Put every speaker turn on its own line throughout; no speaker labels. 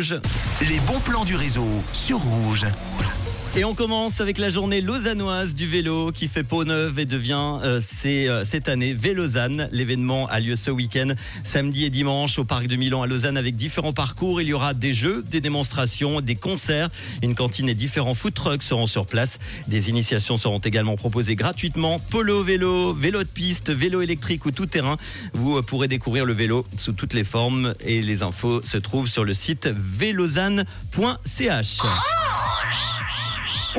Les bons plans du réseau sur Rouge.
Et on commence avec la journée lausannoise du vélo qui fait peau neuve et devient euh, euh, cette année Vélozane. L'événement a lieu ce week-end, samedi et dimanche au parc de Milan à Lausanne avec différents parcours. Il y aura des jeux, des démonstrations, des concerts, une cantine et différents food trucks seront sur place. Des initiations seront également proposées gratuitement. Polo vélo, vélo de piste, vélo électrique ou tout terrain. Vous euh, pourrez découvrir le vélo sous toutes les formes et les infos se trouvent sur le site vélozane.ch.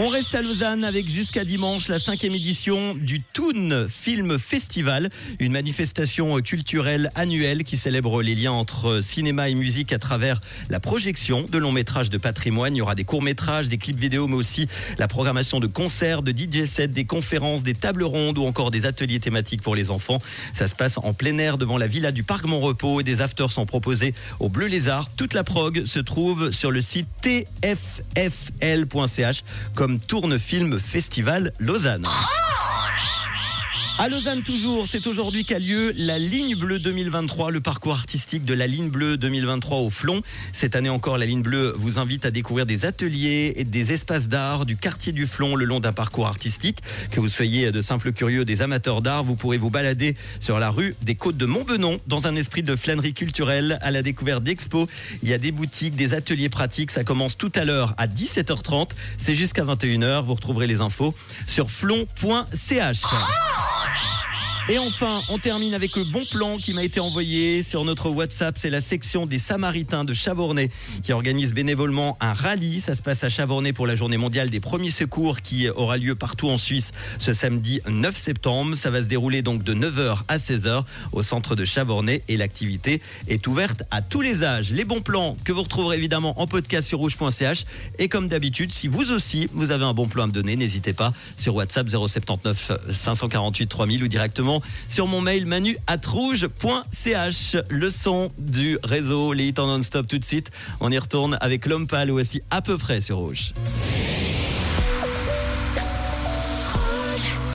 On reste à Lausanne avec jusqu'à dimanche la cinquième édition du Toon Film Festival, une manifestation culturelle annuelle qui célèbre les liens entre cinéma et musique à travers la projection de longs métrages de patrimoine. Il y aura des courts métrages, des clips vidéo, mais aussi la programmation de concerts, de DJ sets, des conférences, des tables rondes ou encore des ateliers thématiques pour les enfants. Ça se passe en plein air devant la villa du Parc Montrepos et des afters sont proposés au Bleu Lézard. Toute la prog se trouve sur le site tffl.ch Tourne Film Festival Lausanne. À Lausanne toujours, c'est aujourd'hui qu'a lieu la Ligne Bleue 2023, le parcours artistique de la Ligne Bleue 2023 au Flon. Cette année encore, la Ligne Bleue vous invite à découvrir des ateliers et des espaces d'art du quartier du Flon le long d'un parcours artistique. Que vous soyez de simples curieux, des amateurs d'art, vous pourrez vous balader sur la rue des côtes de Montbenon dans un esprit de flânerie culturelle à la découverte d'expos. Il y a des boutiques, des ateliers pratiques. Ça commence tout à l'heure à 17h30. C'est jusqu'à 21h. Vous retrouverez les infos sur flon.ch. Et enfin, on termine avec le bon plan qui m'a été envoyé sur notre WhatsApp. C'est la section des Samaritains de Chavornay qui organise bénévolement un rallye. Ça se passe à Chavornay pour la journée mondiale des premiers secours qui aura lieu partout en Suisse ce samedi 9 septembre. Ça va se dérouler donc de 9h à 16h au centre de Chavornay et l'activité est ouverte à tous les âges. Les bons plans que vous retrouverez évidemment en podcast sur rouge.ch et comme d'habitude, si vous aussi vous avez un bon plan à me donner, n'hésitez pas sur WhatsApp 079 548 3000 ou directement sur mon mail manu rouge.ch. Le son du réseau, les hits en non-stop tout de suite. On y retourne avec l'homme pâle, voici à peu près sur Rouge.